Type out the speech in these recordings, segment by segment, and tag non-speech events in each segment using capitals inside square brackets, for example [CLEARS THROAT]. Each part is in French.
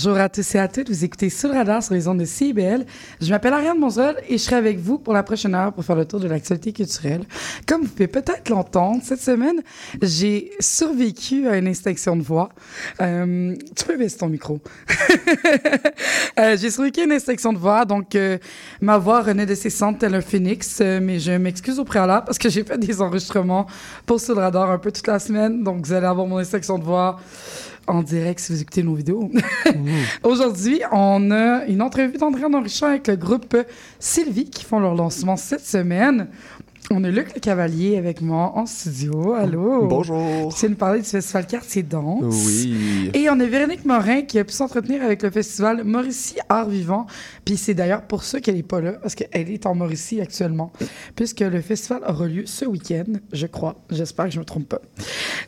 Bonjour à tous et à toutes. Vous écoutez Sous radar sur les ondes de CIBL. Je m'appelle Ariane Monzol et je serai avec vous pour la prochaine heure pour faire le tour de l'actualité culturelle. Comme vous pouvez peut-être l'entendre, cette semaine, j'ai survécu à une extinction de voix. Euh, tu peux baisser ton micro. [LAUGHS] Euh, j'ai survécu à une extinction de voix, donc euh, ma voix renaît de ses cendres tel un phénix, euh, mais je m'excuse au préalable parce que j'ai fait des enregistrements pour Sous radar un peu toute la semaine, donc vous allez avoir mon extinction de voix en direct si vous écoutez nos vidéos. [LAUGHS] Aujourd'hui, on a une entrevue d'André Enrichant avec le groupe Sylvie qui font leur lancement cette semaine. On a Luc Le Cavalier avec moi en studio. Allô? Bonjour. Tu viens nous parler du festival Quartier Danse. Oui. Et on a Véronique Morin qui a pu s'entretenir avec le festival Mauricie Art Vivant. Puis c'est d'ailleurs pour ça qu'elle n'est pas là, parce qu'elle est en Mauricie actuellement, puisque le festival aura lieu ce week-end, je crois. J'espère que je ne me trompe pas.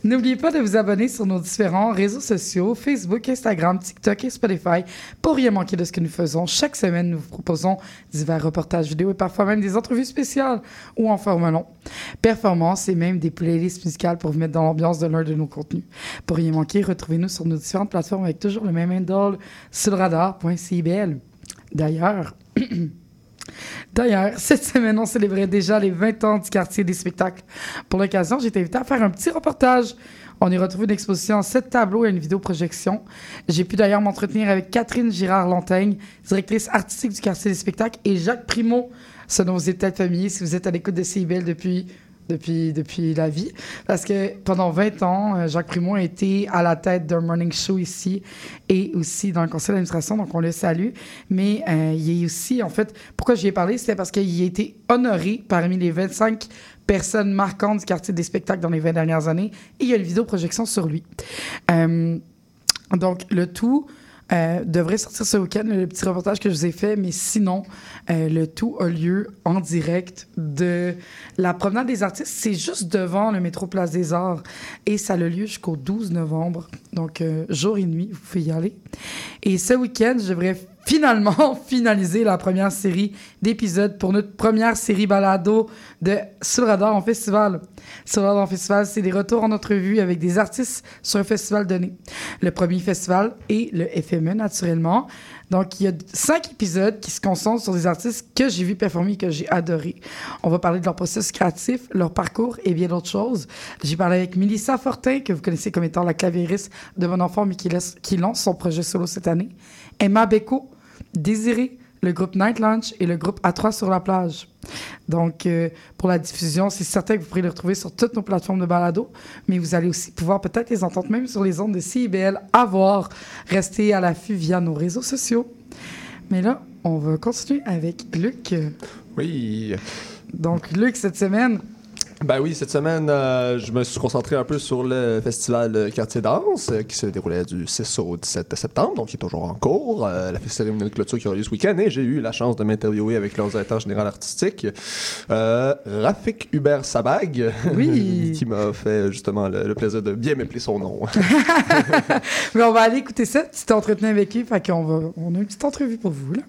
N'oubliez pas de vous abonner sur nos différents réseaux sociaux, Facebook, Instagram, TikTok et Spotify, pour rien manquer de ce que nous faisons. Chaque semaine, nous vous proposons divers reportages vidéo et parfois même des entrevues spéciales ou en Performances et même des playlists musicales pour vous mettre dans l'ambiance de l'un de nos contenus. Pour rien manquer, retrouvez-nous sur nos différentes plateformes avec toujours le même handle sur. D'ailleurs, [CLEARS THROAT] D'ailleurs, cette semaine, on célébrait déjà les 20 ans du quartier des spectacles. Pour l'occasion, j'ai été invité à faire un petit reportage. On y retrouve une exposition en sept tableaux et une vidéoprojection. J'ai pu d'ailleurs m'entretenir avec Catherine Girard-Lantaigne, directrice artistique du quartier des spectacles, et Jacques Primo, ce dont vous êtes peut-être familier si vous êtes à l'écoute de CIBL depuis depuis, depuis la vie. Parce que pendant 20 ans, euh, Jacques Primo a été à la tête d'un morning show ici et aussi dans le conseil d'administration, donc on le salue. Mais euh, il est aussi, en fait, pourquoi j'y ai parlé, c'était parce qu'il a été honoré parmi les 25 personnes marquantes du quartier des spectacles dans les 20 dernières années. Et il y a une vidéo projection sur lui. Euh, donc, le tout euh, devrait sortir ce week-end, le petit reportage que je vous ai fait, mais sinon, euh, le tout a lieu en direct de la promenade des artistes. C'est juste devant le métro Place des Arts et ça a lieu jusqu'au 12 novembre. Donc, euh, jour et nuit, vous pouvez y aller. Et ce week-end, je devrais finalement [LAUGHS] finaliser la première série d'épisodes pour notre première série balado de Sur radar en festival. Sur radar en festival, c'est des retours en entrevue avec des artistes sur un festival donné. Le premier festival est le FME, naturellement. Donc, il y a cinq épisodes qui se concentrent sur des artistes que j'ai vu performer et que j'ai adoré. On va parler de leur processus créatif, leur parcours et bien d'autres choses. J'ai parlé avec Melissa Fortin, que vous connaissez comme étant la claviériste de mon enfant, mais qui lance son projet solo cette année. Emma Beko, Désiré, le groupe Night Lunch et le groupe A3 sur la plage. Donc, euh, pour la diffusion, c'est certain que vous pourrez les retrouver sur toutes nos plateformes de balado, mais vous allez aussi pouvoir peut-être les entendre même sur les ondes de CIBL à voir. Restez à l'affût via nos réseaux sociaux. Mais là, on va continuer avec Luc. Oui. Donc, Luc, cette semaine, Ben oui, cette semaine, euh, je me suis concentré un peu sur le festival Quartier Danse euh, qui se déroulait du 6 au 17 septembre, donc qui est toujours en cours. Euh, la cérémonie de clôture qui aura lieu ce week-end et j'ai eu la chance de m'interviewer avec l'ordinateur général artistique, Rafik Hubert Sabag, Oui. [LAUGHS] qui m'a fait justement le, le plaisir de bien m'appeler son nom. [LAUGHS] mais on va aller écouter ça. Tu t'es entretenu avec lui, fait qu'on va, on a une petite entrevue pour vous, là.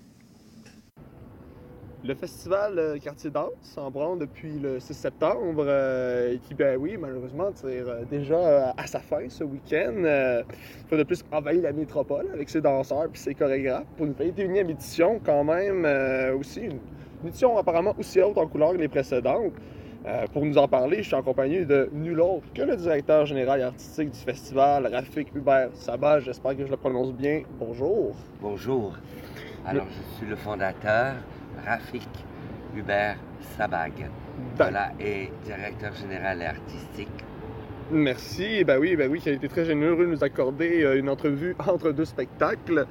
Le festival euh, Quartier Danse en branle depuis le 6 septembre, euh, et qui, ben oui, malheureusement, tire euh, déjà à sa fin ce week-end. Euh, fois de plus, envahit la métropole avec ses danseurs et ses chorégraphes pour une 21e édition, quand même, aussi une une édition apparemment aussi haute en couleur que les précédentes. Pour nous en parler, je suis en compagnie de nul autre que le directeur général et artistique du festival, Rafik Hubert Sabah. J'espère que je le prononce bien. Bonjour. Bonjour. Alors, je suis le fondateur, Rafik Hubert Sabag. Voilà, et directeur général et artistique. Merci. Ben oui, ben oui, qui a été très généreux de nous accorder euh, une entrevue [LAUGHS] entre deux spectacles.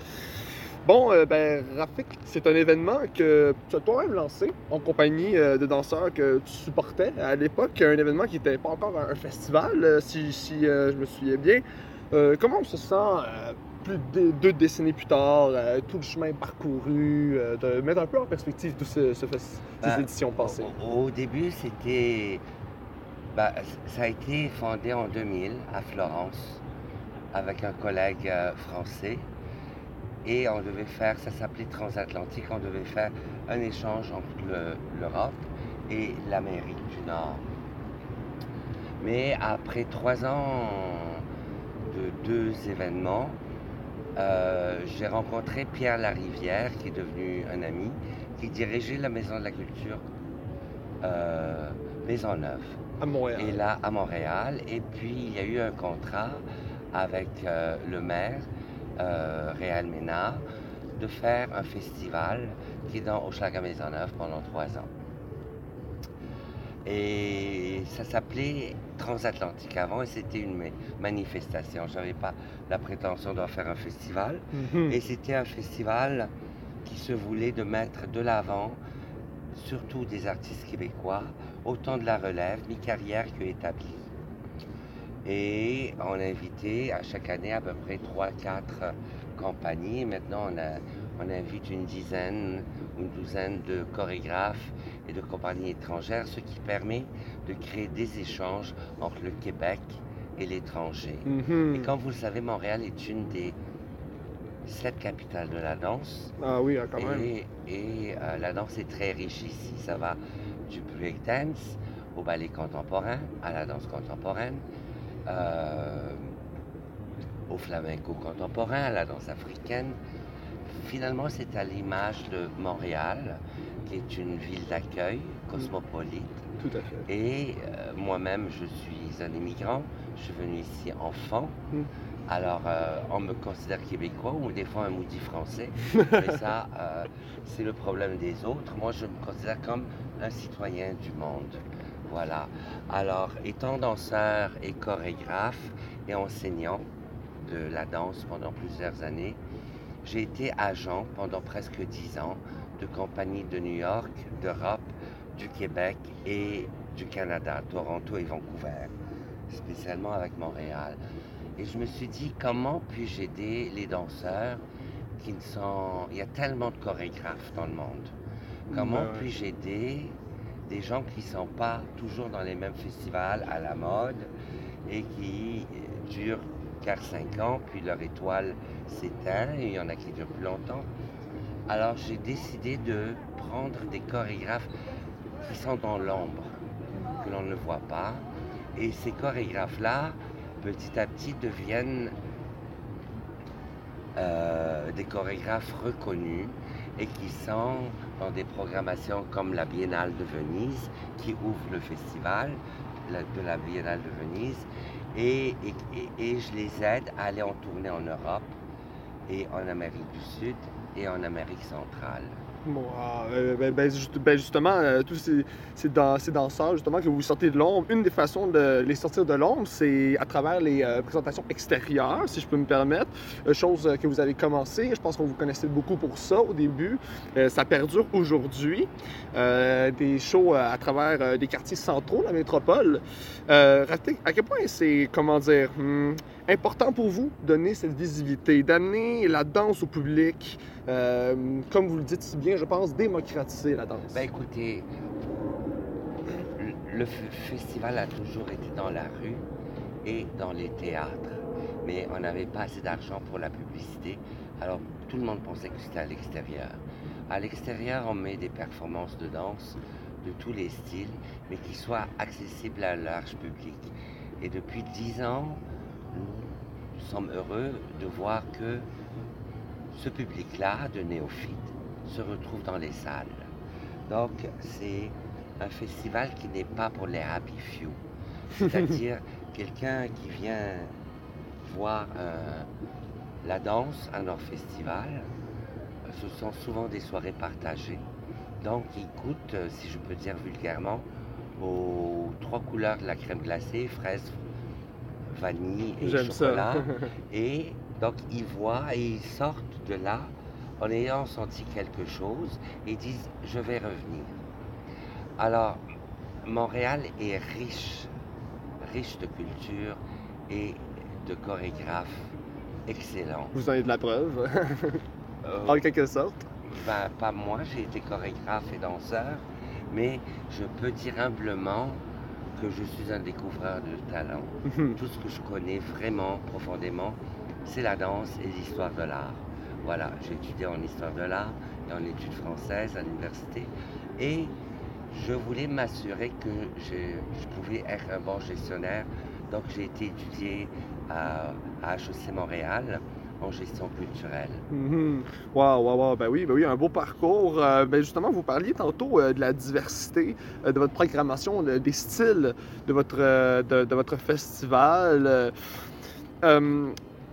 Bon, euh, ben, Rafik, c'est un événement que tu as toi-même lancé en compagnie euh, de danseurs que tu supportais à l'époque, un événement qui n'était pas encore un festival, si, si je me souviens bien. comment on se sent plus de deux décennies plus tard, tout le chemin parcouru, de mettre un peu en perspective toutes ce, ce ces Ben, éditions passées? Au, au début, c'était. ben, ça a été fondé en 2000 à Florence avec un collègue euh, français. Et on devait faire, ça s'appelait transatlantique, on devait faire un échange entre le- l'Europe et l'Amérique du Nord. Mais après trois ans de deux événements, euh, j'ai rencontré Pierre Larivière, qui est devenu un ami, qui dirigeait la Maison de la Culture euh, Maisonneuve, À Montréal. et là à Montréal. Et puis il y a eu un contrat avec euh, le maire, euh, Réal Ménard, de faire un festival qui est dans Hochelaga Maisonneuve pendant trois ans. Et ça s'appelait Transatlantique avant et c'était une ma- manifestation. Je n'avais pas la prétention d'en faire un festival. Mhm. Et c'était un festival qui se voulait de mettre de l'avant surtout des artistes québécois, autant de la relève, mi-carrière que établie. Et on a invité à chaque année à peu près 3-4 compagnies. Maintenant, on, a- on invite une dizaine ou une douzaine de chorégraphes et de compagnies étrangères, ce qui permet de créer des échanges entre le Québec et l'étranger. Mhm. Et comme vous le savez, Montréal est une des sept capitales de la danse. Ah oui, ah, quand même. Et, et, euh, la danse est très riche ici. Ça va du breakdance au ballet contemporain, à la danse contemporaine, euh, au flamenco contemporain, à la danse africaine. Finalement, c'est à l'image de Montréal, qui est une ville d'accueil cosmopolite. Tout à fait. Et euh, moi-même, je suis un immigrant. Je suis venu ici enfant. Mm. Alors, euh, on me considère québécois ou des fois un maudit français. [LAUGHS] Mais ça, euh, c'est le problème des autres. Moi, je me considère comme un citoyen du monde. Voilà. Alors, étant danseur et chorégraphe et enseignant de la danse pendant plusieurs années, j'ai été agent pendant presque dix ans de compagnies de New York, d'Europe, du Québec et du Canada, Toronto et Vancouver, spécialement avec Montréal. Et je me suis dit, comment puis-je aider les danseurs qui ne sont... Il y a tellement de chorégraphes dans le monde. Comment Ben puis-je aider des gens qui ne sont pas toujours dans les mêmes festivals à la mode et qui durent 4-5 ans, puis leur étoile s'éteint, il y en a qui durent plus longtemps. Alors j'ai décidé de prendre des chorégraphes qui sont dans l'ombre, que l'on ne voit pas. Et ces chorégraphes-là, petit à petit, deviennent euh, des chorégraphes reconnus et qui sont dans des programmations comme la Biennale de Venise, qui ouvre le festival de la Biennale de Venise. Et je les aide à aller en tournée en Europe et en Amérique du Sud et en Amérique centrale. Bon, euh, ben, ben, ben, justement, euh, tous ces, ces, dan- ces danseurs, justement, que vous sortez de l'ombre, une des façons de les sortir de l'ombre, c'est à travers les euh, présentations extérieures, si je peux me permettre. Chose que vous avez commencé. Je pense qu'on vous connaissait beaucoup pour ça au début. Ça perdure aujourd'hui. Des shows à travers des quartiers centraux de la métropole. À quel point c'est, comment dire, hmm, important pour vous donner cette visibilité, d'amener la danse au public, euh, comme vous le dites si bien, je pense, démocratiser la danse. Ben écoutez, le- festival a toujours été dans la rue et dans les théâtres, mais on n'avait pas assez d'argent pour la publicité, alors tout le monde pensait que c'était à l'extérieur. À l'extérieur, on met des performances de danse de tous les styles, mais qui soient accessibles à large public. Et depuis dix ans, nous sommes heureux de voir que ce public-là, de néophytes, se retrouve dans les salles. Donc, c'est un festival qui n'est pas pour les happy few. C'est-à-dire [LAUGHS] quelqu'un qui vient voir euh, la danse à notre festival. Ce sont souvent des soirées partagées. Donc, il goûte, euh, si je peux dire vulgairement, aux trois couleurs de la crème glacée, fraise, vanille et chocolat. [LAUGHS] Et donc, ils voient et ils sortent de là en ayant senti quelque chose et disent Je vais revenir. Alors, Montréal est riche, riche de culture et de chorégraphes excellents. Vous en avez de la preuve, Euh, en quelque sorte. ben, pas moi, j'ai été chorégraphe et danseur, mais je peux dire humblement que je suis un découvreur de talent. Mhm. Tout ce que je connais vraiment profondément, c'est la danse et l'histoire de l'art. Voilà, j'ai étudié en histoire de l'art et en études françaises à l'université. Et je voulais m'assurer que je, pouvais être un bon gestionnaire. Donc j'ai été étudié à, à HEC Montréal en gestion culturelle. Mhm. Wow, wow, wow. Ben oui, ben oui, un beau parcours. Euh, ben justement, vous parliez tantôt euh, de la diversité euh, de votre programmation, de- des styles de votre, de votre festival.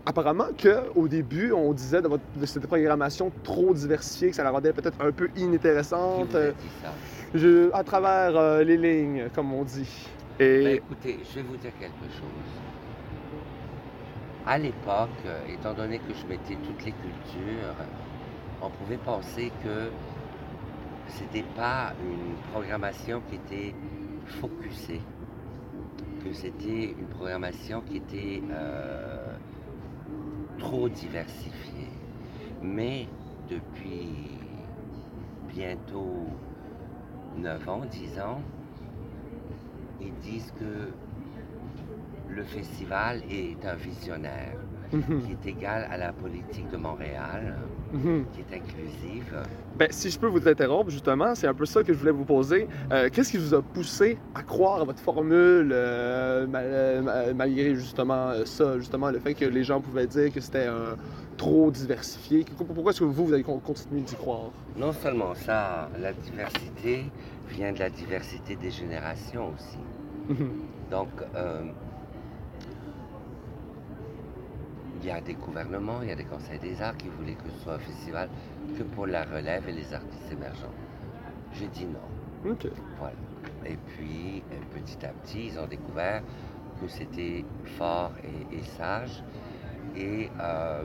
Apparemment qu'au début, on disait de, votre, de cette programmation trop diversifiée, que ça la rendait peut-être un peu inintéressante euh, je- à travers euh, les lignes, comme on dit. Et Ben, écoutez, je vais vous dire quelque chose. À l'époque, euh, étant donné que je mettais toutes les cultures, on pouvait penser que c'était pas une programmation qui était focusée, que c'était une programmation qui était euh, trop diversifiée. Mais depuis bientôt 9 ans, 10 ans, ils disent que le festival est un visionnaire [LAUGHS] Qui est égal à la politique de Montréal, mhm. qui est inclusive. Ben, si je peux vous interrompre, justement, c'est un peu ça que je voulais vous poser. Euh, Qu'est-ce qui vous a poussé à croire à votre formule, euh, mal- euh, ma- malgré justement ça, justement le fait que les gens pouvaient dire que c'était euh, trop diversifié? Pourquoi est-ce que vous, vous avez con- continué d'y croire? Non seulement ça, la diversité vient de la diversité des générations aussi. Mhm. Donc, euh, il y a des gouvernements, il y a des conseils des arts qui voulaient que ce soit un festival que pour la relève et les artistes émergents. J'ai dit non. OK. Voilà. Et puis, euh, petit à petit, ils ont découvert que c'était fort et, et sage. Et euh,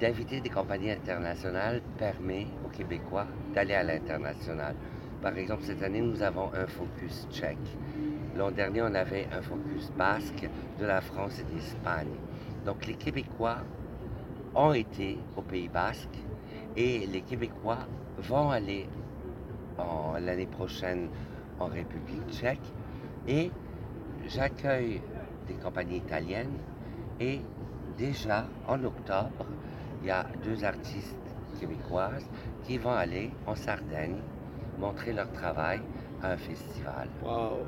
d'inviter des compagnies internationales permet aux Québécois d'aller à l'international. Par exemple, cette année, nous avons un focus tchèque. L'an dernier, on avait un focus basque de la France et d'Espagne. Donc, les Québécois ont été au Pays basque et les Québécois vont aller l'année prochaine en République tchèque et j'accueille des compagnies italiennes et déjà en octobre, il y a deux artistes québécoises qui vont aller en Sardaigne montrer leur travail à un festival. Wow.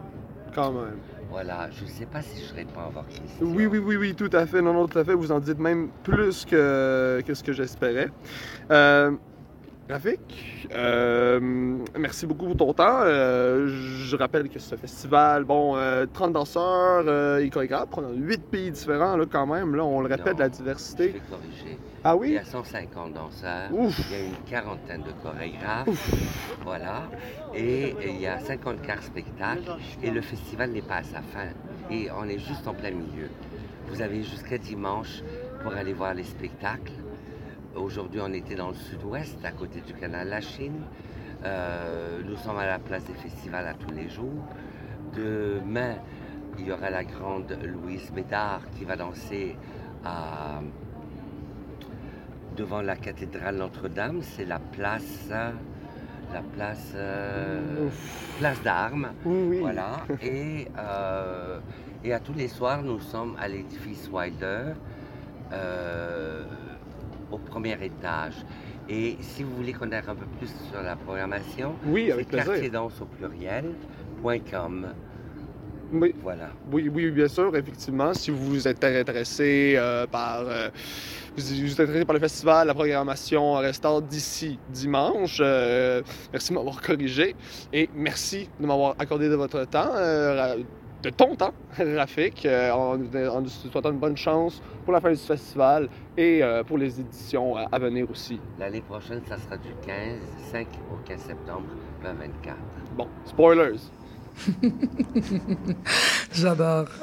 Quand même. Voilà, je ne sais pas si je réponds à votre question. Oui, oui, oui, oui, tout à fait. Non, non, tout à fait. Vous en dites même plus que, que ce que j'espérais. Euh, Euh, merci beaucoup pour ton temps. Euh, je rappelle que ce festival, bon, euh, 30 danseurs euh, et chorégraphes, on a 8 pays différents, là, quand même. Là, on le répète, Non, la Je diversité. vais corriger. Ah Il y oui? a 150 danseurs. Ouf! Il y a une quarantaine de chorégraphes, voilà, et il y a 54 spectacles, et le festival n'est pas à sa fin, et on est juste en plein milieu. Vous avez jusqu'à dimanche pour aller voir les spectacles. Aujourd'hui, on était dans le sud-ouest, à côté du canal La Chine. Euh, nous sommes à la place des festivals à tous les jours. Demain, il y aura la grande Louise Médard qui va danser à, devant la cathédrale Notre-Dame. C'est la place, la place, euh, place d'armes. Oui, oui. Voilà. Et, euh, et à tous les soirs, nous sommes à l'édifice Wilder, euh, premier étage. Et si vous voulez connaître un peu plus sur la programmation, Oui, c'est avec quartierdanse au pluriel.com. Oui, Voilà. oui, oui, bien sûr, effectivement. Si vous êtes intéressé euh, par. euh, vous vous êtes intéressé par le festival, la programmation restante d'ici dimanche, euh, merci de m'avoir corrigé et merci de m'avoir accordé de votre temps, de ton temps, [LAUGHS] Rafik, euh, en, en nous souhaitant une bonne chance pour la fin du festival et euh, pour les éditions euh, à venir aussi. L'année prochaine, ça sera du 15, 5 au 15 septembre 2024. Bon, spoilers. [LAUGHS] J'adore. [LAUGHS]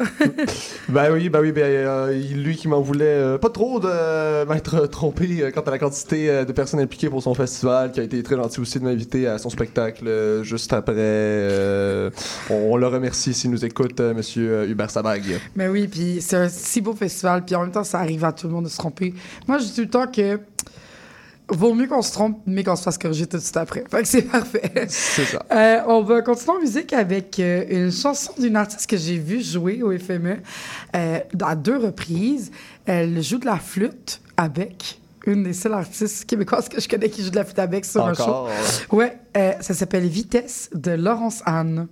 Ben oui, ben oui, ben euh, lui qui m'en voulait euh, pas trop de euh, m'être trompé euh, quant à la quantité de personnes impliquées pour son festival, qui a été très gentil aussi de m'inviter à son spectacle juste après. on, on le remercie s'il nous écoute, Monsieur Hubert Sabag. Mais oui, puis c'est un si beau festival, puis en même temps, ça arrive à tout le monde de se tromper. Moi, je dis tout le temps que vaut mieux qu'on se trompe, mais qu'on se fasse corriger tout de suite après. Fait que c'est parfait. C'est ça. Euh, on va continuer en musique avec euh, une chanson d'une artiste que j'ai vue jouer au FME euh, à deux reprises. Elle joue de la flûte avec une des seules artistes québécoises que je connais qui joue de la flûte avec sur un show. Encore. Ouais, euh, ça s'appelle Vitesse de Laurence Anne.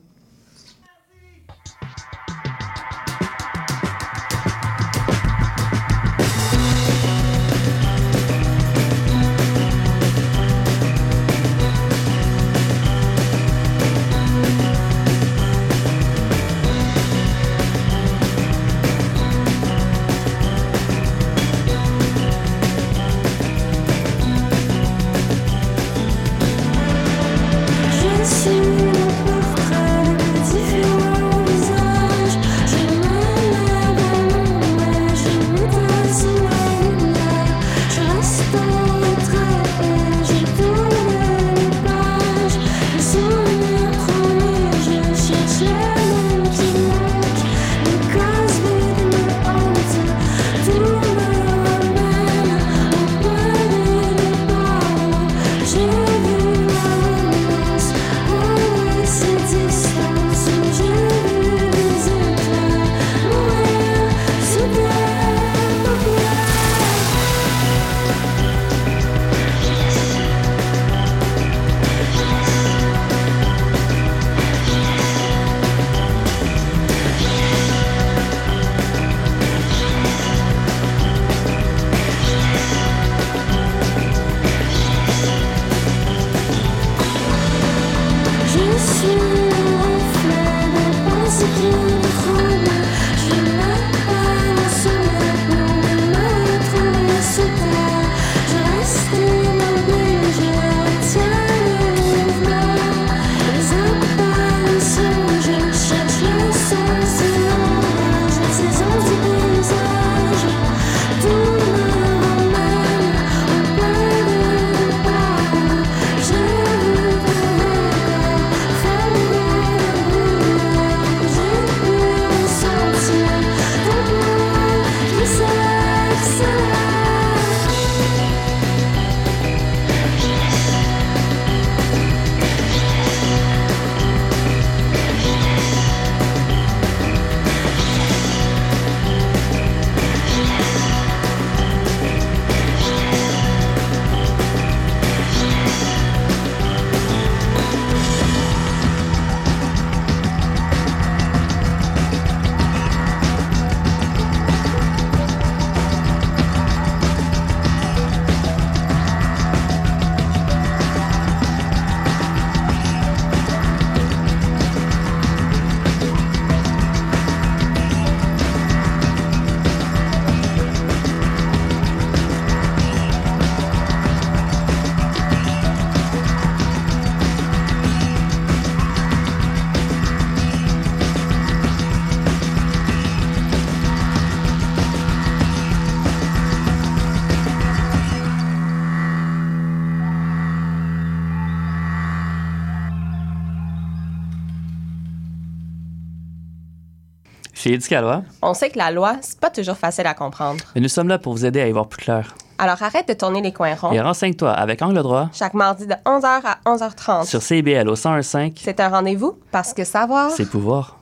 Chez Éducalois, On sait que la loi, c'est pas toujours facile à comprendre. mais nous sommes là pour vous aider à y voir plus clair. Alors arrête de tourner les coins ronds. Et renseigne-toi avec Angle droit Chaque mardi de 11h à 11h30. sur CIBL au 1015. C'est un rendez-vous parce que savoir. C'est pouvoir.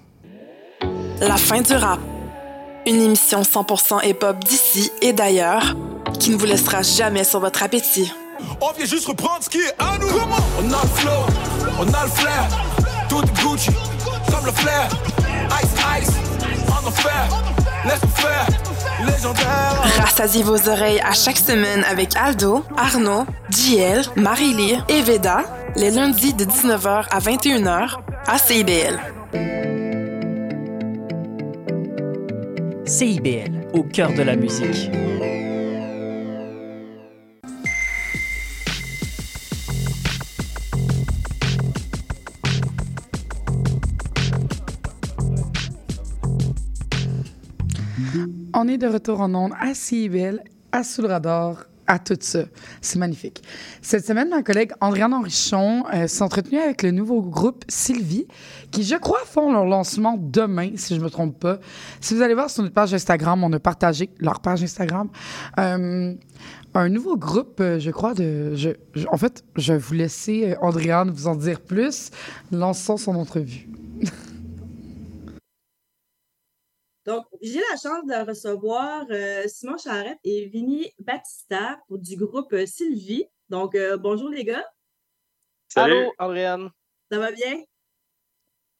La fin du rap. Une émission 100% hip-hop d'ici et d'ailleurs qui ne vous laissera jamais sur votre appétit. On vient juste reprendre ce qui est à nous. On a le flow, on a le flair. Tout est Gucci, comme le flair. Ice faire, légendaire. Rassasiez vos oreilles à chaque semaine avec Aldo, Arnaud, JL, Marie-Lee et Veda, les lundis de 19h à 21h à CIBL. CIBL, au cœur de la musique. On est de retour en ondes à CIBL, à Sous le radar, à tout ça. C'est magnifique. Cette semaine, ma collègue Andréane Henrichon euh, s'est entretenue avec le nouveau groupe Sylvie, qui, je crois, font leur lancement demain, si je ne me trompe pas. Si vous allez voir sur notre page Instagram, on a partagé leur page Instagram. Euh, un nouveau groupe, euh, je crois, de. en fait, je vais vous laisser Andréane vous en dire plus. Lançons son entrevue. [LAUGHS] Donc, j'ai la chance de recevoir euh, Simon Charette et Vinny Battista pour- du groupe euh, Sylvie. Donc, euh, bonjour les gars. Allô, Andréane. Ça va bien?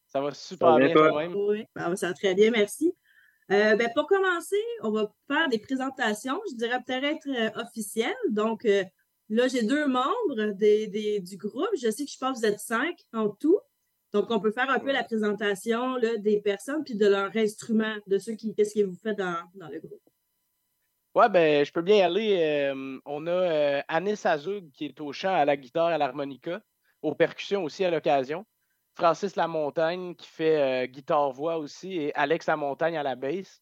Ça va super bien, toi-même? Oui, ben, ça va très bien, merci. Euh, ben, pour commencer, on va faire des présentations, je dirais peut-être euh, officielles. Donc, euh, là, j'ai deux membres des, des- du groupe. Je sais que je pense que vous êtes cinq en tout. Donc, on peut faire un peu la présentation là, des personnes puis de leurs instruments, de ceux qui, qu'est-ce que vous faites dans, dans le groupe. Ouais, ben, je peux bien y aller. Euh, on a euh, Anis Azoug qui est au chant, à la guitare, à l'harmonica, aux percussions aussi à l'occasion. Francis Lamontagne qui fait euh, guitare-voix aussi et Alex Lamontagne à la basse.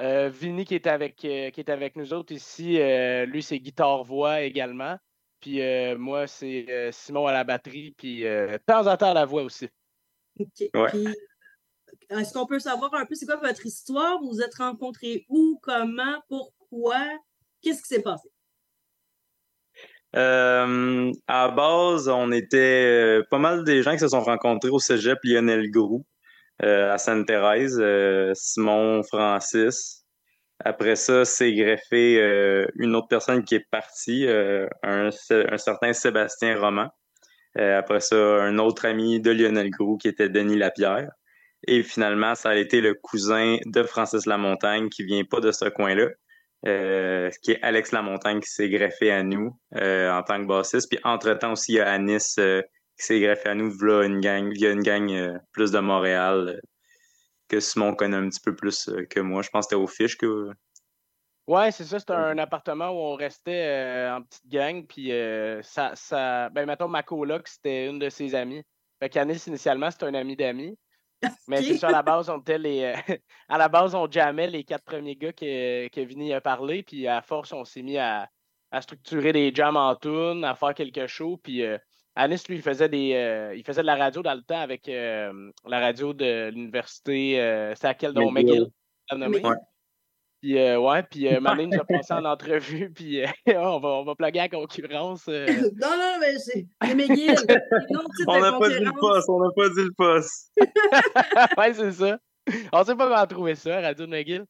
Euh, Vinny qui est, avec, qui est avec nous autres ici, lui c'est guitare-voix également. Puis moi c'est Simon à la batterie, puis de temps en temps à la voix aussi. OK. Ouais. Puis, est-ce qu'on peut savoir un peu c'est quoi votre histoire? Vous vous êtes rencontrés où, comment, pourquoi? Qu'est-ce qui s'est passé? Euh, à base, on était euh, pas mal des gens qui se sont rencontrés au cégep Lionel Groux euh, à Sainte-Thérèse, euh, Simon, Francis. Après ça, c'est greffé une autre personne qui est partie, un, un certain Sébastien Roman. Euh, après ça, un autre ami de Lionel Groux qui était Denis Lapierre. Et finalement, ça a été le cousin de Francis Lamontagne qui vient pas de ce coin-là, euh, qui est Alex Lamontagne qui s'est greffé à nous euh, en tant que bassiste. Puis entre-temps aussi, il y a Anis qui s'est greffé à nous via une gang, une gang plus de Montréal que Simon connaît un petit peu plus que moi. Je pense que c'était au Fiche que. Ouais, c'est ça. C'était un appartement où on restait euh, en petite gang. Puis, euh, ça, ça. Ben, mettons, ma coloc, c'était une de ses amies. Fait qu'Anis, initialement, c'était un ami d'amis. [LAUGHS] Mais c'est ça, à la base, on était les. euh, [LAUGHS] à la base, on jammait les quatre premiers gars que, que Vinny a parlé. Puis, à force, on s'est mis à, à structurer des jams en tune, à faire quelques shows. Puis, euh, Anis, lui, il faisait, des, il faisait de la radio dans le temps avec la radio de l'université. c'est à quel nom? McGill. McGill. Puis, euh, ouais, puis euh, nous a passé en entrevue, [LAUGHS] puis euh, on, va, on va plugger la concurrence. euh. [LAUGHS] non, non, mais c'est McGill. On n'a pas dit le poste, on n'a pas dit le poste. [LAUGHS] ouais, c'est ça. On sait pas comment trouver ça, Radio de McGill.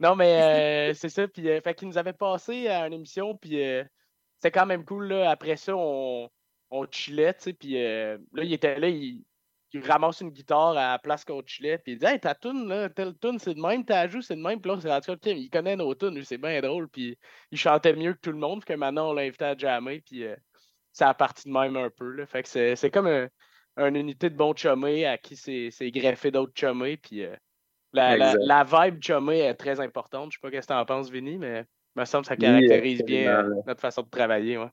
Non, mais euh, c'est ça. Puis, euh, fait qu'il nous avait passé à une émission, puis euh, c'était quand même cool. Là. Après ça, on, on chillait, tu sais. Puis euh, là, il était là, il, il ramasse une guitare à la place qu'on chillait, puis il dit Hey, ta tune, là, telle tune, c'est de même, ta joue, c'est de même. Puis là, on s'est rendu compte qu'il connaît nos tunes, c'est bien drôle. Puis il chantait mieux que tout le monde, puis que maintenant, on l'a invité à jammer, puis euh, ça a parti de même un peu. Là. Fait que c'est comme un- une unité de bons chummés à qui c'est greffé d'autres chummés, puis. euh, la, la, vibe chumée est très importante. Je sais pas ce que tu en penses, Vinny, mais il me semble que ça Oui, caractérise bien euh, notre façon de travailler. Ouais.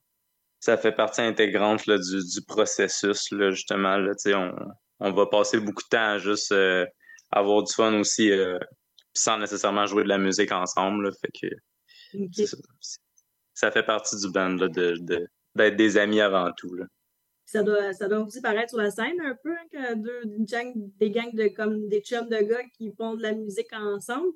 ça fait partie intégrante là, du, du processus, là, justement. Là, tu sais, on, on va passer beaucoup de temps à juste euh, avoir du fun aussi, euh, sans nécessairement jouer de la musique ensemble. Là, fait que ça, fait partie du band là, de, de- d'être des amis avant tout. Là. Ça doit, ça doit aussi paraître sur la scène un peu, hein, que deux, une gang- des gangs de comme des chums de gars qui font de la musique ensemble.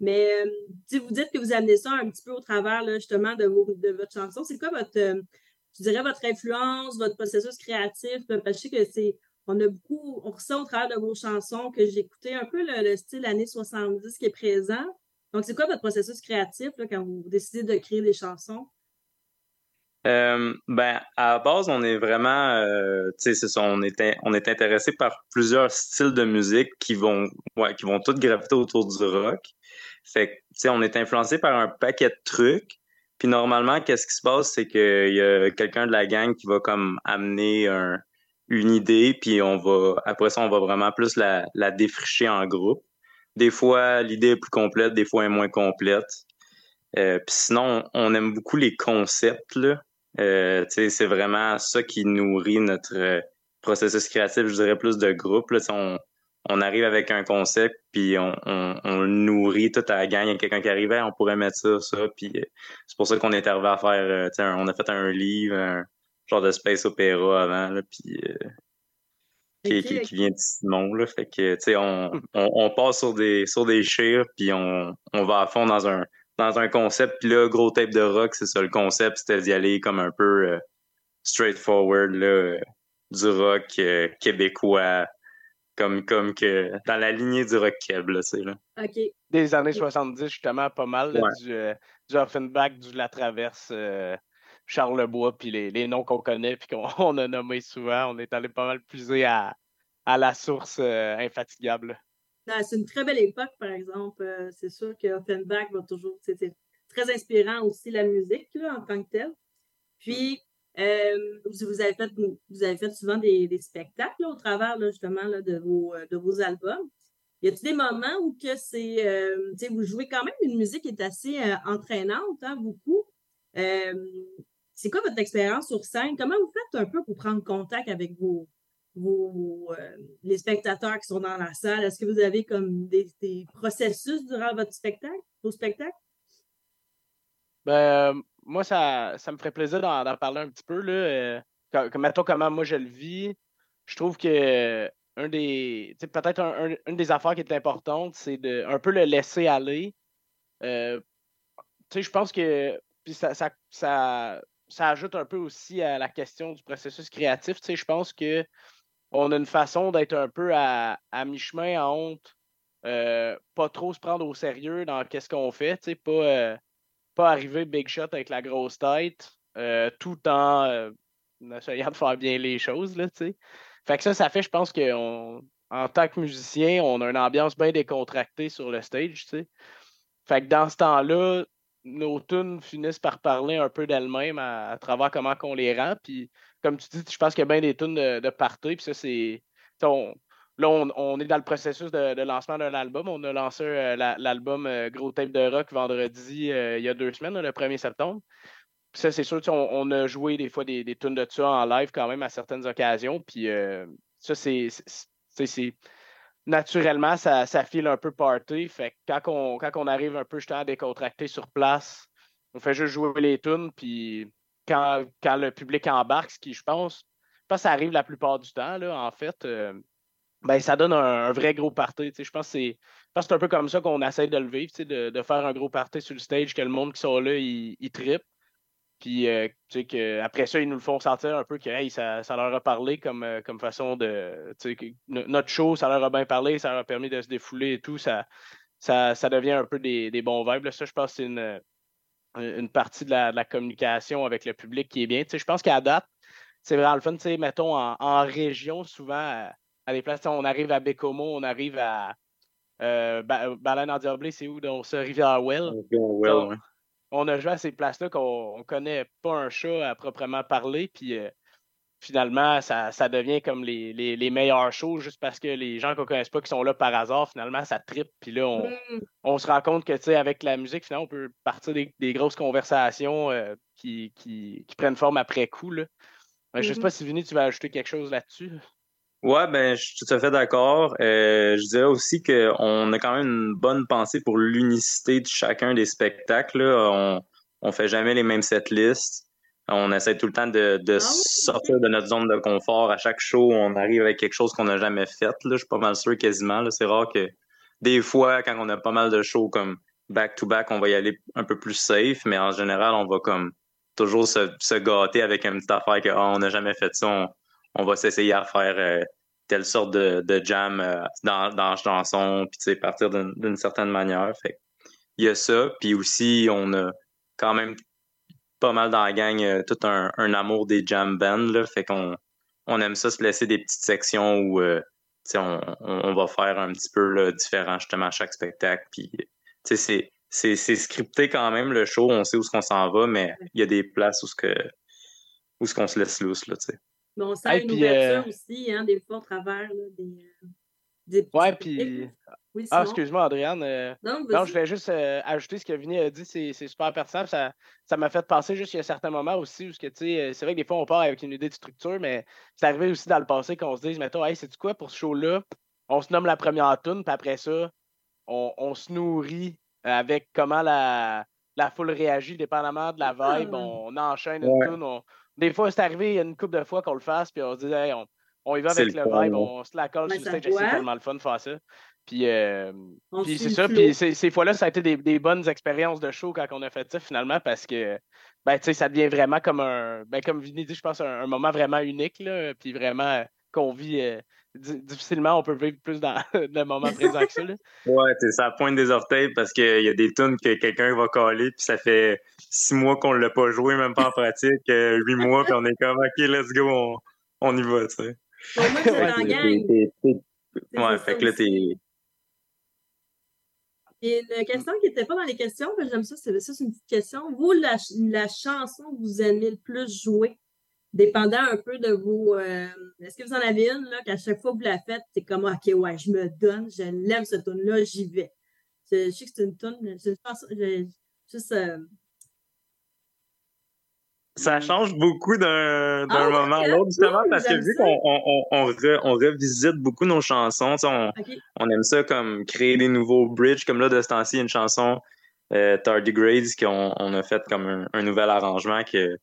Mais euh, sais, vous dites que vous amenez ça un petit peu au travers là, justement de, vos, de votre chanson. C'est quoi votre, je dirais, votre influence, votre processus créatif? Parce que je sais que c'est. On a beaucoup, on ressent au travers de vos chansons que j'ai écouté un peu le, le style années 70 qui est présent. Donc, c'est quoi votre processus créatif là, quand vous décidez de créer des chansons? Euh, ben, à la base, on est vraiment, euh, tu sais, on est, on est intéressé par plusieurs styles de musique qui vont, ouais, qui vont toutes graviter autour du rock. Fait que, tu sais, on est influencé par un paquet de trucs. Puis normalement, qu'est-ce qui se passe, c'est qu'il y a quelqu'un de la gang qui va comme amener un, une idée, puis on va, après ça, on va vraiment plus la, la défricher en groupe. Des fois, l'idée est plus complète, des fois, elle est moins complète. Euh, puis sinon, on, aime beaucoup les concepts, là. Euh, c'est vraiment ça qui nourrit notre euh, processus créatif, je dirais plus de groupe. Là. On, on arrive avec un concept, puis on, on, on nourrit toute la gang. Il y a quelqu'un qui arrivait, on pourrait mettre ça, ça. Puis c'est pour ça qu'on est arrivé à faire, on a fait un livre, genre de space opéra avant, là, puis euh, qui, qui, vient de Simon, là. Fait que, tu sais, on, on, on passe sur des, sur des chires, puis on, on va à fond dans un, dans un concept. Puis là, gros tape de rock, c'est ça le concept, c'était d'y aller comme un peu euh, straightforward, là, euh, du rock euh, québécois, comme, comme que dans la lignée du rock keb, là, tu sais, là. OK. Des années 70, justement, pas mal, là, Ouais. du, euh, du Offenbach, du Latraverse, euh, Charlebois, puis les, les noms qu'on connaît, puis qu'on [LAUGHS] on a nommés souvent. On est allé pas mal puiser à, à la source euh, infatigable. Non, c'est une très belle époque, par exemple. Euh, c'est sûr que Offenbach va toujours. C'est très inspirant aussi la musique là, en tant que telle. Puis, euh, vous, avez fait, vous avez fait souvent des, des spectacles au travers justement de, vos, de vos albums. Y a-t-il des moments où que c'est, vous jouez quand même une musique qui est assez entraînante, hein, beaucoup? C'est quoi votre expérience sur scène? Comment vous faites un peu pour prendre contact avec vos, euh, les spectateurs qui sont dans la salle? Est-ce que vous avez comme des, processus durant votre spectacle, vos spectacles? Ben, euh, moi, ça, ça me ferait plaisir d'en parler un petit peu. Là, euh, co- comme, mettons comment moi je le vis. Je trouve que euh, un des. Peut-être un- un- une des affaires qui est importante, c'est de un peu le laisser aller. Euh, je pense que. Ça, ça, ça ajoute un peu aussi à la question du processus créatif. Tu sais, je pense que on a une façon d'être un peu à, mi-chemin à honte. euh, pas trop se prendre au sérieux dans qu'est-ce qu'on fait. Tu sais, pas. euh, pas arriver big shot avec la grosse tête, euh, tout en essayant de faire bien les choses, là, tu sais. Fait que ça, ça fait, je pense qu'en en tant que musicien, on a une ambiance bien décontractée sur le stage, tu sais. Fait que dans ce temps-là, nos tunes finissent par parler un peu d'elles-mêmes à, travers comment qu'on les rend. Puis, comme tu dis, je pense qu'il y a bien des tunes de, de party. Puis ça, c'est. on- Là, on, est dans le processus de, lancement d'un album. On a lancé euh, la- l'album euh, Gros Tape de Rock vendredi euh, il y a deux semaines, le 1er septembre. Puis ça, c'est sûr, on, a joué des fois des, des tunes de ça en live quand même à certaines occasions. Puis ça, c'est. Naturellement, ça, ça file un peu party. Fait quand on, quand arrive un peu justement à décontracter sur place, on fait juste jouer les tunes. Puis quand, quand le public embarque, ce qui, je pense, je pense que ça arrive la plupart du temps, là, en fait. euh, ben, ça donne un, vrai gros party. Je pense que c'est un peu comme ça qu'on essaie de le vivre, de, de faire un gros party sur le stage, que le monde qui sont là, ils il trippent. Puis euh, tu sais, que, après ça, ils nous le font sentir un peu que hey, ça, ça leur a parlé comme, euh, comme façon de. tu sais, que no- notre show, ça leur a bien parlé, ça leur a permis de se défouler et tout. Ça, ça, ça devient un peu des, des bons vibes. là. Ça, je pense que c'est une, une partie de la, de la communication avec le public qui est bien. Tu sais, je pense qu'à date, c'est vraiment le fun. Tu sais, mettons, en, en région, souvent, à, à des places, tu sais, on arrive à Bécomo, on arrive à euh, Ba- Baleine en Diablé, c'est où? Donc, ça, Rivière-Well. Rivière-Well, ouais. On a joué à ces places-là qu'on on connaît pas un chat à proprement parler, puis euh, finalement, ça, ça devient comme les, les, les meilleurs shows juste parce que les gens qu'on connaisse pas qui sont là par hasard, finalement, ça trippe. Puis là, on, Mm. on se rend compte que, tu sais, avec la musique, finalement, on peut partir des, des grosses conversations euh, qui, qui, qui prennent forme après coup. Là. Je sais Mhm. pas si Vinny, tu vas ajouter quelque chose là-dessus. Ouais, ben, je suis tout à fait d'accord. Euh, je dirais aussi qu'on a quand même une bonne pensée pour l'unicité de chacun des spectacles. là. On, on fait jamais les mêmes setlists. On essaie tout le temps de, de sortir de notre zone de confort. À chaque show, on arrive avec quelque chose qu'on n'a jamais fait. Là. Je suis pas mal sûr quasiment. là. C'est rare que des fois, quand on a pas mal de shows comme back-to-back, on va y aller un peu plus safe, mais en général, on va comme toujours se, se gâter avec une petite affaire que Ah, on n'a jamais fait ça. On, on va s'essayer à faire euh, telle sorte de, de jam euh, dans, dans la chanson, puis partir d'une certaine manière. Fait il y a ça, puis aussi on a quand même pas mal dans la gang euh, tout un, amour des jam bands. Là, fait qu'on on aime ça se laisser des petites sections où on, va faire un petit peu là, différent justement à chaque spectacle. Puis, c'est, c'est, scripté quand même le show, on sait où ce qu'on s'en va, mais il y a des places où ce que où ce qu'on se laisse lousse là. Mais on sent Hey, une puis, ouverture euh, aussi, hein, des fois, au travers là, des, euh, des petits Ouais, puis. Oui, Ah, excuse-moi, Adriane. euh, Non, je voulais juste euh, ajouter ce que Vinny a dit, c'est c'est super pertinent. Ça ça m'a fait penser juste qu'il y a certains moments aussi où ce que, tu sais, c'est vrai que des fois on part avec une idée de structure, mais c'est arrivé aussi dans le passé qu'on se dise, mettons, hey, c'est quoi pour ce show-là? On se nomme la première tune, puis après ça, on, on se nourrit avec comment la, la foule réagit, dépendamment de la vibe. Ah. On, enchaîne une Ouais. tune. on- Des fois, c'est arrivé il y a une couple de fois qu'on le fasse, puis on se dit, hey, on, on y va avec le vibe, on se la colle sur stage. C'est tellement le fun de faire ça. Puis, euh, puis c'est ça, puis ces, fois-là, ça a été des, des bonnes expériences de show quand on a fait ça finalement parce que ben, tu sais, ça devient vraiment comme un, ben, comme Vinny dit, je pense, un, un moment vraiment unique, là, puis vraiment euh, qu'on vit euh, difficilement, on peut vivre plus dans [LAUGHS] le moment [LAUGHS] présent que ça. là. Ouais, c'est ça pointe des orteils parce qu'il y a des tunes que quelqu'un va coller, puis ça fait six mois qu'on l'a pas joué, même pas en pratique, euh, huit [LAUGHS] mois, puis on est comme, OK, let's go, on, on y va, tu sais. Que là, gang. Ouais, fait que là, t'es. Et une question qui n'était pas dans les questions, mais j'aime ça, c'est ça, c'est une petite question. Vous, la, ch- la chanson que vous aimez le plus jouer, dépendant un peu de vos. euh, Est-ce que vous en avez une, là, qu'à chaque fois que vous la faites, c'est comme, OK, ouais, je me donne, je l'aime, cette tune-là, j'y vais. Je, je sais que c'est une tune, je- juste. euh, Ça change beaucoup d'un Ah moment à l'autre, justement, parce que vu qu'on on, on, on re- on revisite beaucoup nos chansons, on, on aime ça comme créer des nouveaux bridges, comme là, de ce temps-ci, une chanson euh, Tardigrades qu'on on a fait comme un, un nouvel arrangement que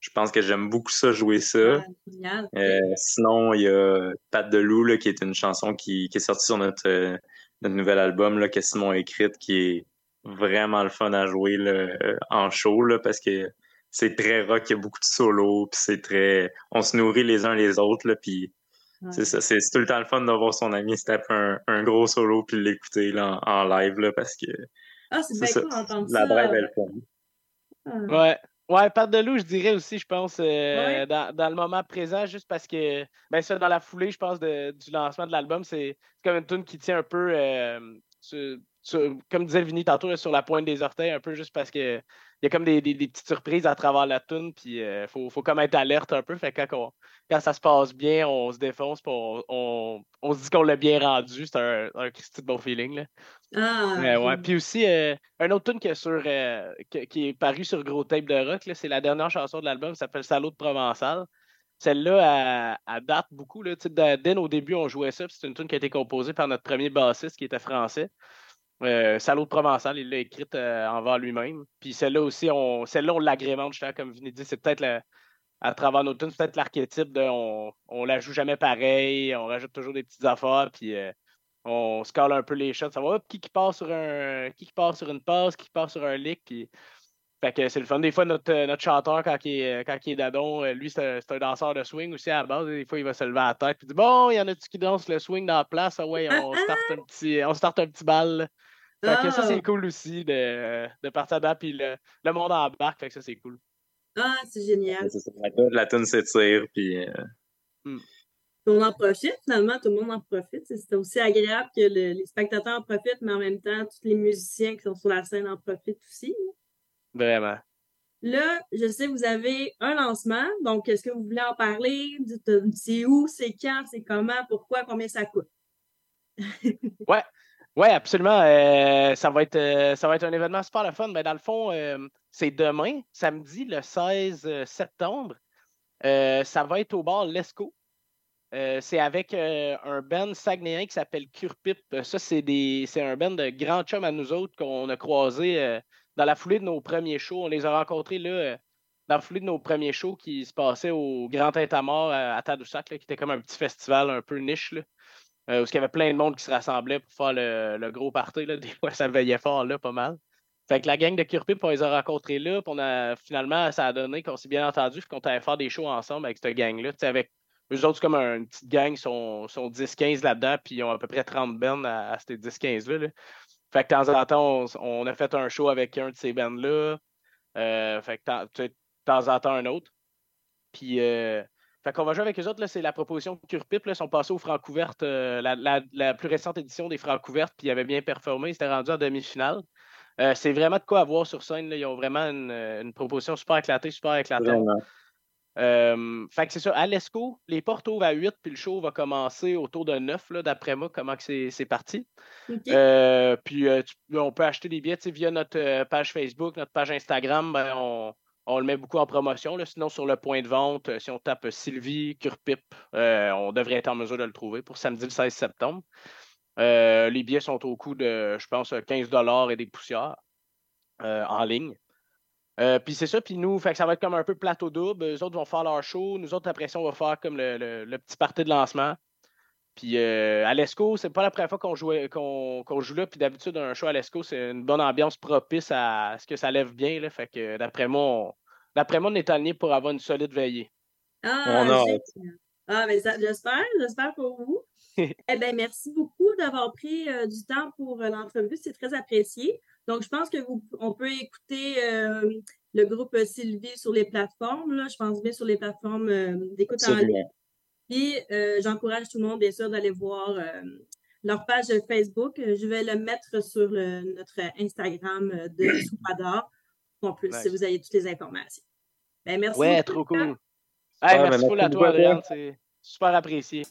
je pense que j'aime beaucoup ça, jouer ça. Ah. Euh, sinon, il y a Pat de Loup, là, qui est une chanson qui, qui est sortie sur notre, euh, notre nouvel album là, que Simon a écrite, qui est vraiment le fun à jouer là, euh, en show, là, parce que c'est très rock, il y a beaucoup de solos, puis c'est très... On se nourrit les uns les autres, là, puis Ouais. c'est ça, c'est tout le temps le fun d'avoir son ami se taper un, un gros solo puis l'écouter là, en, en live, là, parce que Ah, c'est bien ça, cool d'entendre la ça. drive est le fun. Ouais. Ouais, Pat de loup, je dirais aussi, je pense, euh, dans, dans le moment présent, juste parce que, ben ça, dans la foulée, je pense, de- du lancement de l'album, c'est c'est comme une tune qui tient un peu, euh, sur- sur- comme disait Vinny tantôt, sur la pointe des orteils, un peu juste parce que il y a comme des, des- des petites surprises à travers la tune, puis il faut, faut comme être alerte un peu. Fait que quand, on- quand ça se passe bien, on se défonce, puis on, on- on se dit qu'on l'a bien rendu. C'est un, un Christy de bon feeling. Là. Ah, Ouais. Puis aussi, euh, un autre tune qui euh, qui est paru sur Gros Tape de Rock, c'est la dernière chanson de l'album, ça s'appelle Salaud de Provençal. Celle-là, elle, date beaucoup. Là. Dès au début, on jouait ça. puis C'est une tune qui a été composée par notre premier bassiste qui était français. Euh, Salaud de Provençal, il l'a écrite euh, envers lui-même. Puis celle-là aussi, on, celle-là, on l'agrémente, justement, comme Vinny dit. C'est peut-être à travers nos tunes, c'est peut-être l'archétype de on, on la joue jamais pareil, on rajoute toujours des petites affaires, puis euh, on se un peu les shots. Ça va, hop, qui qui part sur un. Qui qui part sur une passe, qui part sur un lick, puis. Fait que c'est le fun. Des fois, notre, euh, notre chanteur, quand il est, quand il est dadon, lui, c'est un, c'est un danseur de swing aussi à la base. Des fois, il va se lever à la tête puis il dit Bon, il y en a-tu qui dansent le swing dans la place? Ah ouais, on starte un petit, on starte un petit bal. Fait que ça, Ah. c'est cool aussi de, de partir dedans, puis le, le monde embarque. Fait que ça, c'est cool. Ah, c'est génial. La tune- la tune s'étire, puis euh, on en profite, finalement, tout le monde en profite. C'est aussi agréable que le- les spectateurs en profitent, mais en même temps, tous les musiciens qui sont sur la scène en profitent aussi. Vraiment. Là, je sais que vous avez un lancement, donc est-ce que vous voulez en parler? Euh, C'est où, c'est quand, c'est comment, pourquoi, combien ça coûte? Ouais, ouais, absolument. Euh, ça, va être, euh, ça va être un événement super le fun. Mais dans le fond, euh, c'est demain, samedi, le 16 septembre. Ça va être au bar Lesco. C'est avec un band saguenéen qui s'appelle Curpip. Ça, c'est des, c'est un band de grands chums à nous autres qu'on a croisés euh, dans la foulée de nos premiers shows. On les a rencontrés là, dans la foulée de nos premiers shows qui se passaient au Grand Tintamarre à, Tadoussac, qui était comme un petit festival un peu niche. Euh, où il y avait plein de monde qui se rassemblait pour faire le, gros party. Là. [LAUGHS] Des fois, ça veillait fort là, pas mal. Fait que la gang de Curpip, on les a rencontrés là, on finalement, ça a donné qu'on s'est bien entendu, qu'on allait faire des shows ensemble avec cette gang-là. Avec eux autres, comme un- une petite gang, ils sont, sont 10-15 là-dedans, puis ils ont à peu près 30 bands à, ces 10-15-là. là. Fait que de temps en temps, on, a fait un show avec un de ces bands-là. Euh, fait que sais, temps en temps un autre. Puis, euh, fait qu'on va jouer avec eux autres. C'est la proposition Curpip. Ils sont passés aux Francouvertes, euh, la, la- la plus récente édition des Francouvertes, puis ils avaient bien performé. Ils s'étaient rendus en demi-finale. Euh, c'est vraiment de quoi avoir sur scène. là. Ils ont vraiment une, une proposition super éclatée, super éclatante. Euh, fait que c'est ça. À l'ESCO, les portes ouvrent à 8, puis le show va commencer autour de 9, là, d'après moi, comment c'est parti. Euh, puis euh, tu- on peut acheter des billets via notre euh, page Facebook, notre page Instagram. ben, on, on le met beaucoup en promotion. Sinon, sur le point de vente, euh, si on tape euh, Sylvie Curpip, euh, on devrait être en mesure de le trouver pour samedi le 16 septembre. Les billets sont au coût de, je pense, 15 et des poussières en ligne. Puis c'est ça, puis nous, fait que ça va être comme un peu plateau double. Eux autres vont faire leur show. Nous autres, après ça, on va faire comme le, petit party de lancement. Puis à l'ESCO, c'est pas la première fois qu'on joue là. Puis d'habitude, un show à l'ESCO, c'est une bonne ambiance propice à ce que ça lève bien. Fait que d'après moi, on, d'après moi, on est aligné pour avoir une solide veillée. Ah, On a. Ah, ça- j'espère, j'espère pour vous. [LAUGHS] eh bien, merci beaucoup d'avoir pris euh, du temps pour euh, l'entrevue. C'est très apprécié. Donc, je pense que vous, on peut écouter euh, le groupe Sylvie sur les plateformes. Là, je pense bien sur les plateformes euh, d'écoute en ligne. Puis, euh, j'encourage tout le monde, bien sûr, d'aller voir euh, leur page Facebook. Je vais le mettre sur le- notre Instagram de [CLEARS THROAT] Soupador pour plus, Nice. si vous avez toutes les informations. Ben, merci Ouais, beaucoup. trop cool. Hey, ben, merci merci beaucoup à toi, à toi. Adrien. C'est super apprécié.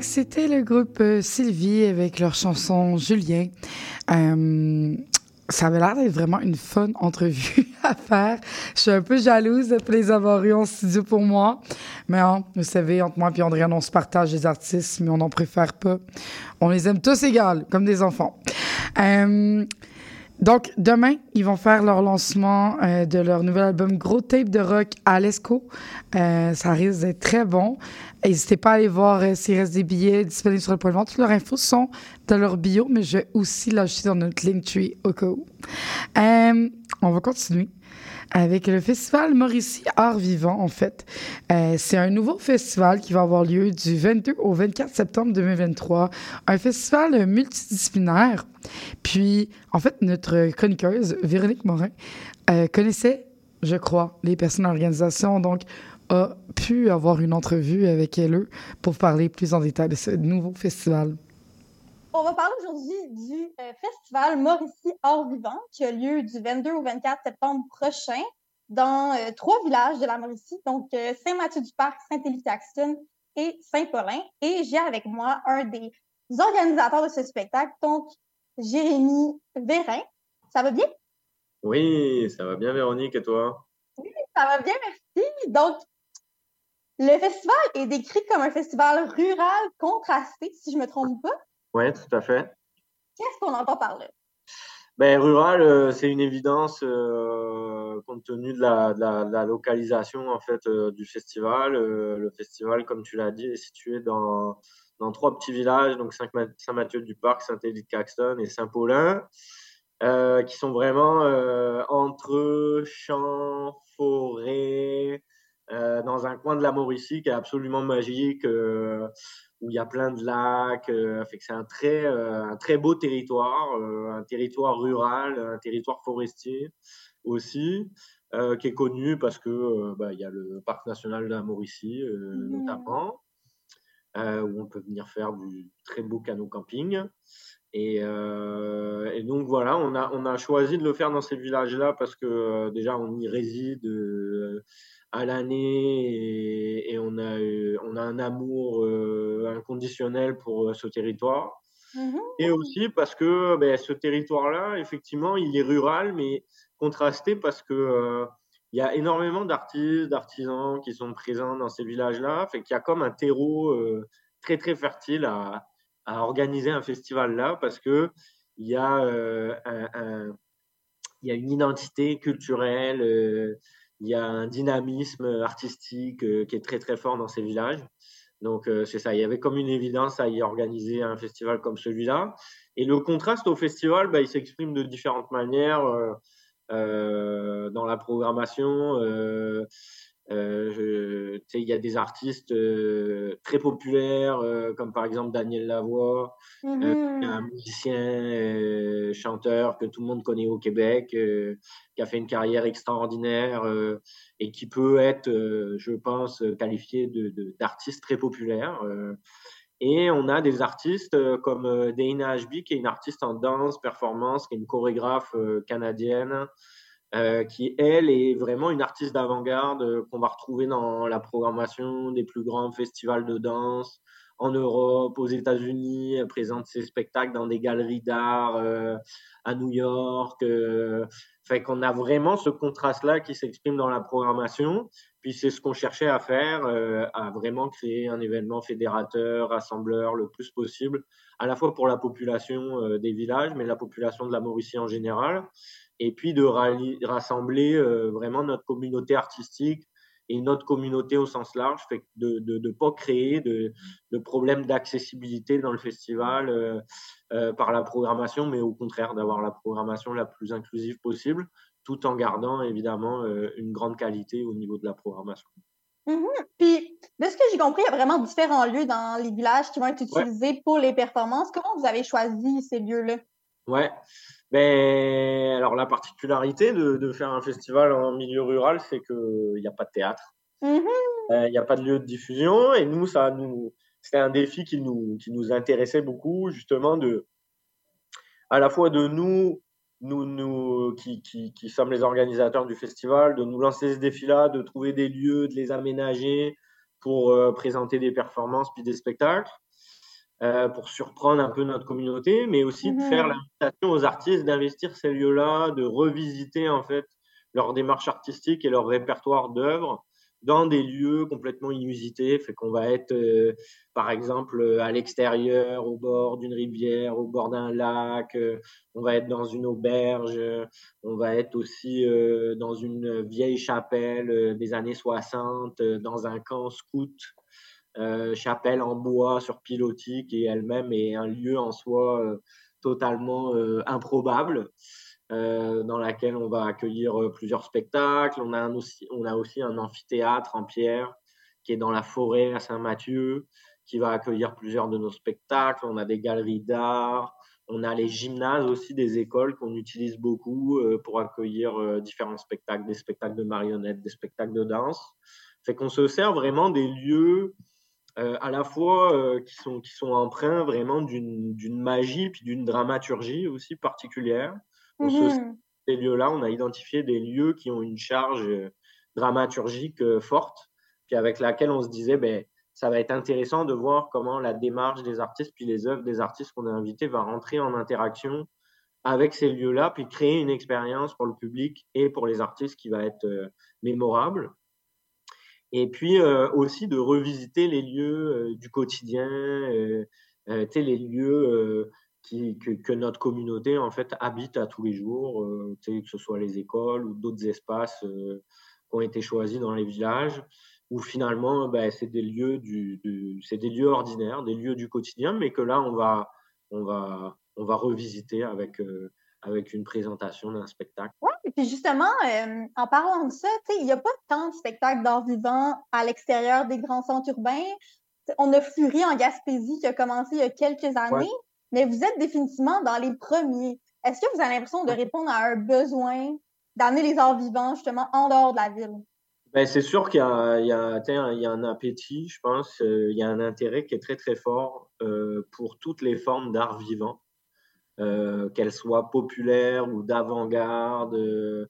Donc, c'était le groupe euh, Sylvie avec leur chanson Julien. Euh, ça avait l'air d'être vraiment une fun entrevue [LAUGHS] à faire. Je suis un peu jalouse de les avoir eu en studio pour moi. Mais hein, vous savez, entre moi et Andréane, on se partage des artistes, mais on n'en préfère pas. On les aime tous égales, comme des enfants. Euh, donc, demain, ils vont faire leur lancement euh, de leur nouvel album Gros Tape de Rock à l'ESCO. Euh, ça risque d'être très bon. N'hésitez pas à aller voir euh, s'il reste des billets disponibles sur le point de vente. Toutes leurs infos sont dans leur bio, mais je vais aussi l'ajouter dans notre Linktree au cas où. Euh, on va continuer avec le festival Mauricie Art Vivant, en fait. Euh, c'est un nouveau festival qui va avoir lieu du 22 au 24 septembre 2023. Un festival multidisciplinaire. Puis, en fait, notre chroniqueuse, Véronique Morin, euh, connaissait, je crois, les personnes en organisation, donc a pu avoir une entrevue avec elle pour parler plus en détail de ce nouveau festival. On va parler aujourd'hui du euh, festival Mauricie Art Vivant qui a lieu du 22 au 24 septembre prochain dans euh, trois villages de la Mauricie, donc euh, Saint-Mathieu-du-Parc, Saint-Élie-Caxton et Saint-Paulin. Et j'ai avec moi un des organisateurs de ce spectacle, donc Jérémy Vérin. Ça va bien? Oui, ça va bien, Véronique, et toi? Oui, ça va bien, merci. Donc, le festival est décrit comme un festival rural contrasté, si je me trompe pas. Oui, tout à fait. Qu'est-ce qu'on entend par là? Ben, rural, euh, c'est une évidence euh, compte tenu de la, de la- de la localisation en fait euh, du festival. Le festival, comme tu l'as dit, est situé dans, dans trois petits villages, donc Saint- Saint-Mathieu-du-Parc, Saint-Élie-de-Caxton et Saint-Paulin, qui sont vraiment entre champs, forêts, dans un coin de la Mauricie qui est absolument magique, où il y a plein de lacs. euh, fait que c'est un très, euh, un très beau territoire, euh, un territoire rural, un territoire forestier aussi, qui est connu parce que bah, il y a le parc national de la Mauricie, euh, notamment, où on peut venir faire du très beau canot camping. Et, et donc voilà, on a, on a choisi de le faire dans ces villages-là parce que déjà on y réside à l'année et, et on, a, eu- on a un amour euh, inconditionnel pour euh, ce territoire. Et aussi parce que ben, ce territoire-là, effectivement, il est rural, mais contrasté parce que euh, il y a énormément d'artistes, d'artisans qui sont présents dans ces villages-là. Fait qu'il y a comme un terreau euh, très très fertile à, à organiser un festival là parce que il y a euh, un, un- il y a une identité culturelle, euh, il y a un dynamisme artistique euh, qui est très très fort dans ces villages. Donc euh, c'est ça, il y avait comme une évidence à y organiser un festival comme celui-là. Et le contraste au festival, bah, il s'exprime de différentes manières euh, dans la programmation. Euh, il y a des artistes euh, très populaires, euh, comme par exemple Daniel Lavoie, est un musicien, chanteur que tout le monde connaît au Québec, qui a fait une carrière extraordinaire et qui peut être, je pense, qualifié de- de- d'artiste très populaire. Et on a des artistes comme Dana Ashby, qui est une artiste en danse, performance, qui est une chorégraphe canadienne, euh, qui, elle, est vraiment une artiste d'avant-garde euh, qu'on va retrouver dans la programmation des plus grands festivals de danse en Europe, aux États-Unis. Elle présente ses spectacles dans des galeries d'art euh, à New York. euh, fait qu'on a vraiment ce contraste-là qui s'exprime dans la programmation. Puis c'est ce qu'on cherchait à faire, euh, à vraiment créer un événement fédérateur, rassembleur le plus possible, à la fois pour la population des villages, mais la population de la Mauricie en général, et puis de rassembler euh, vraiment notre communauté artistique et notre communauté au sens large, fait de ne pas créer de, de problèmes d'accessibilité dans le festival euh, euh, par la programmation, mais au contraire d'avoir la programmation la plus inclusive possible, tout en gardant évidemment une grande qualité au niveau de la programmation. Mhm. Puis, de ce que j'ai compris, il y a vraiment différents lieux dans les villages qui vont être utilisés pour les performances. Comment vous avez choisi ces lieux-là? Ouais. Ben, alors la particularité de, de faire un festival en milieu rural, c'est qu'il n'y a pas de théâtre, Mhm. euh, il n'y a pas de lieu de diffusion, et nous, ça nous, c'était un défi qui nous, qui nous intéressait beaucoup, justement, de, à la fois de nous, nous, nous qui, qui, qui sommes les organisateurs du festival, de nous lancer ce défi-là, de trouver des lieux, de les aménager pour euh, présenter des performances puis des spectacles. Euh, pour surprendre un peu notre communauté, mais aussi de faire Mhm. l'invitation aux artistes d'investir ces lieux-là, de revisiter en fait leur démarche artistique et leur répertoire d'œuvres dans des lieux complètement inusités. Fait qu'on va être, euh, par exemple, à l'extérieur, au bord d'une rivière, au bord d'un lac. euh, on va être dans une auberge. euh, on va être aussi dans une vieille chapelle des années 60, euh, dans un camp scout. Euh, chapelle en bois sur pilotis qui elle-même est un lieu en soi euh, totalement euh, improbable dans laquelle on va accueillir plusieurs spectacles. On a, aussi, un amphithéâtre en pierre qui est dans la forêt à Saint-Mathieu, qui va accueillir plusieurs de nos spectacles. On a des galeries d'art. On a les gymnases aussi des écoles qu'on utilise beaucoup pour accueillir différents spectacles, des spectacles de marionnettes, des spectacles de danse. Fait qu'on se sert vraiment des lieux euh, à la fois euh, qui, sont, qui sont empreints vraiment d'une magie puis d'une dramaturgie aussi particulière. On se sert Mhm. ces lieux-là, on a identifié des lieux qui ont une charge euh, dramaturgique forte, puis avec laquelle on se disait, ben, ça va être intéressant de voir comment la démarche des artistes, puis les œuvres des artistes qu'on a invités va rentrer en interaction avec ces lieux-là, puis créer une expérience pour le public et pour les artistes qui va être euh, mémorable. Et puis euh, aussi de revisiter les lieux euh, du quotidien, euh, les lieux qui, que, que notre communauté en fait habite à tous les jours, euh, que ce soit les écoles ou d'autres espaces euh, qui ont été choisis dans les villages, où finalement ben, c'est des lieux du, du- c'est des lieux ordinaires, des lieux du quotidien, mais que là on va on va on va revisiter avec euh, avec une présentation d'un spectacle. Ouais, et puis justement, euh, en parlant de ça, il n'y a pas tant de spectacles d'art vivant à l'extérieur des grands centres urbains. On a Fury en Gaspésie qui a commencé il y a quelques années, Ouais. mais vous êtes définitivement dans les premiers. Est-ce que vous avez l'impression de répondre à un besoin d'amener les arts vivants justement en dehors de la ville? Ben, c'est sûr qu'il y y a un appétit, je pense, euh, il y a un intérêt qui est très très fort euh, pour toutes les formes d'art vivant, euh, qu'elles soient populaires ou d'avant-garde, euh,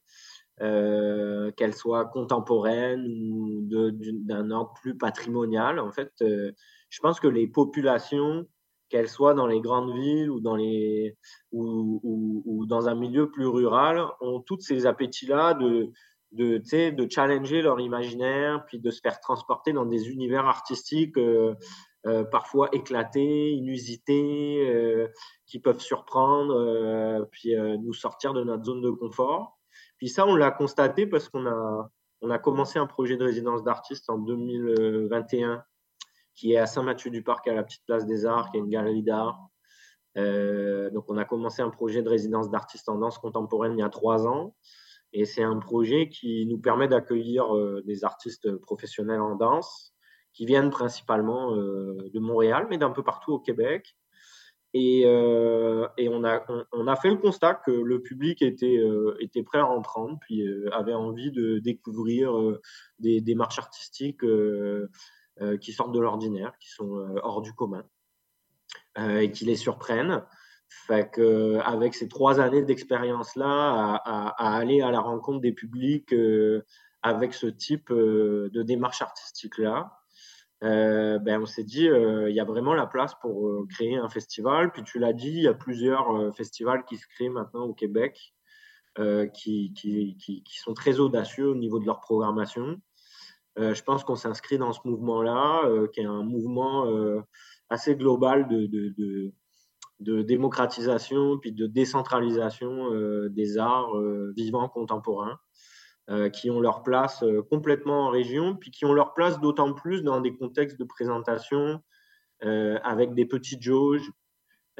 euh, qu'elles soient contemporaines ou d'un ordre plus patrimonial. En fait, je pense que les populations, qu'elles soient dans les grandes villes ou dans, les, ou, dans un milieu plus rural, ont toutes ces appétits-là de, de, de challenger leur imaginaire, puis de se faire transporter dans des univers artistiques euh, parfois éclatés, inusités, euh, qui peuvent surprendre, euh, puis euh, nous sortir de notre zone de confort. Puis ça, on l'a constaté parce qu'on a, on a commencé un projet de résidence d'artistes en 2021 qui est à Saint-Mathieu-du-Parc, à la Petite Place des Arts, qui est une galerie d'art. Donc, on a commencé un projet de résidence d'artistes en danse contemporaine il y a trois ans. Et c'est un projet qui nous permet d'accueillir des artistes professionnels en danse qui viennent principalement euh, de Montréal, mais d'un peu partout au Québec. Et, euh, on, a, fait le constat que le public était, euh, prêt à en prendre, puis avait envie de découvrir des démarches artistiques qui sortent de l'ordinaire, qui sont hors du commun, et qui les surprennent. Fait que, avec ces trois années d'expérience-là, à, à- aller à la rencontre des publics avec ce type de démarche artistique-là, euh, ben, on s'est dit, euh, il y a vraiment la place pour euh, créer un festival. Puis tu l'as dit, il y a plusieurs festivals qui se créent maintenant au Québec, qui, qui, qui, sont très audacieux au niveau de leur programmation. Je pense qu'on s'inscrit dans ce mouvement-là, qui est un mouvement assez global de, de, de, de démocratisation puis de décentralisation des arts vivants contemporains qui ont leur place euh, complètement en région, puis qui ont leur place d'autant plus dans des contextes de présentation euh, avec des petites jauges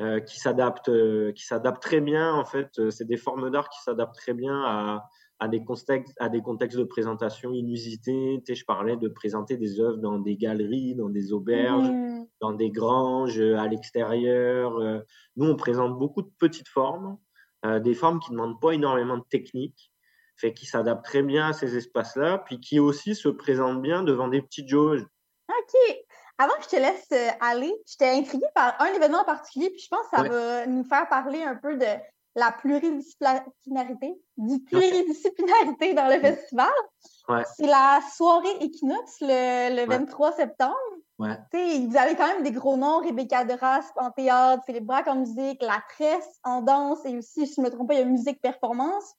euh, qui s'adaptent, euh, qui s'adaptent très bien. En fait, Euh, c'est des formes d'art qui s'adaptent très bien à, à des contextes, à des contextes de présentation inusités. Tu sais, je parlais de présenter des œuvres dans des galeries, dans des auberges, Mhm. dans des granges, euh, à l'extérieur. Euh, Nous, on présente beaucoup de petites formes, euh, des formes qui ne demandent pas énormément de technique, fait qui s'adaptent très bien à ces espaces-là, puis qui aussi se présentent bien devant des petites jauges. OK. Avant que je te laisse euh, aller, j'étais intriguée par un événement en particulier, puis je pense que ça Ouais. va nous faire parler un peu de la pluridisciplinarité, du pluridisciplinarité dans le festival. Ouais. C'est la soirée Equinox le, le Ouais. 23 septembre. Ouais. Vous avez quand même des gros noms, Rebecca de Rasp en théâtre, Philippe Braque en musique, La Tresse en danse et aussi, si je ne me trompe pas, il y a musique performance.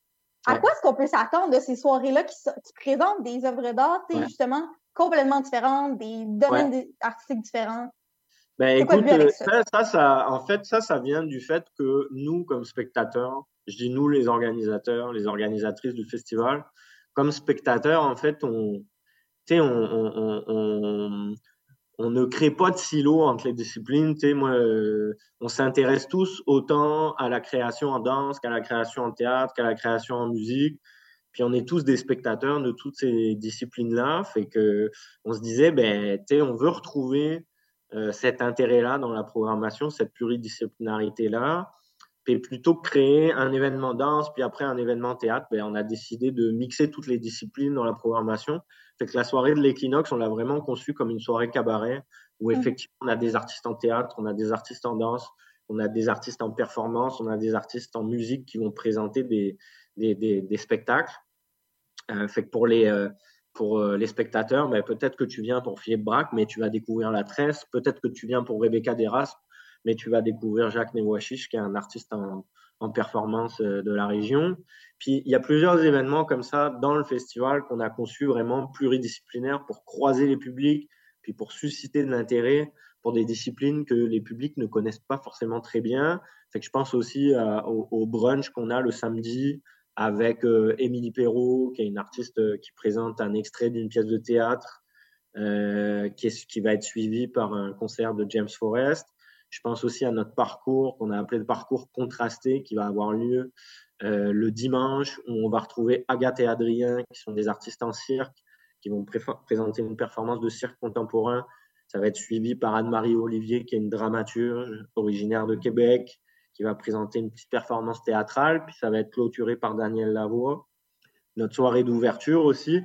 À Ouais. quoi est-ce qu'on peut s'attendre de ces soirées-là qui, présentent des œuvres d'art, Ouais. justement, complètement différentes, des domaines Ouais. artistiques différents? Ben, quoi écoute, euh, ça? ça, ça, ça- en fait, ça, ça vient du fait que nous, comme spectateurs, je dis nous, les organisateurs, les organisatrices du festival, comme spectateurs, en fait, on, on, on, on, on- ne crée pas de silo entre les disciplines. Tu sais, moi, euh, on s'intéresse tous autant à la création en danse qu'à la création en théâtre, qu'à la création en musique. Puis on est tous des spectateurs de toutes ces disciplines-là. Fait que on se disait, ben, tu sais, on veut retrouver euh, cet intérêt-là dans la programmation, cette pluridisciplinarité-là. Puis plutôt que créer un événement danse, puis après un événement théâtre, ben, on a décidé de mixer toutes les disciplines dans la programmation. Fait que la soirée de l'équinoxe, on l'a vraiment conçue comme une soirée cabaret, où Mhm. effectivement, on a des artistes en théâtre, on a des artistes en danse, on a des artistes en performance, on a des artistes en musique qui vont présenter des, des, des, des spectacles. Euh, fait que pour les, euh, pour euh, les spectateurs, ben, peut-être que tu viens pour Philippe Braque, mais tu vas découvrir La Tresse. Peut-être que tu viens pour Rebecca Deras, mais tu vas découvrir Jacques Newashish, qui est un artiste en, performance euh, de la région. Puis il y a plusieurs événements comme ça dans le festival qu'on a conçu vraiment pluridisciplinaires pour croiser les publics, puis pour susciter de l'intérêt pour des disciplines que les publics ne connaissent pas forcément très bien. Fait que je pense aussi au, brunch qu'on a le samedi avec euh, Émilie Perrault, qui est une artiste euh, qui présente un extrait d'une pièce de théâtre euh, qui va être suivi par un concert de James Forrest. Je pense aussi à notre parcours qu'on a appelé le parcours contrasté qui va avoir lieu euh, le dimanche où on va retrouver Agathe et Adrien qui sont des artistes en cirque qui vont présenter une performance de cirque contemporain. Ça va être suivi par Anne-Marie Olivier qui est une dramaturge originaire de Québec qui va présenter une petite performance théâtrale. Puis ça va être clôturé par Daniel Lavoie. Notre soirée d'ouverture aussi.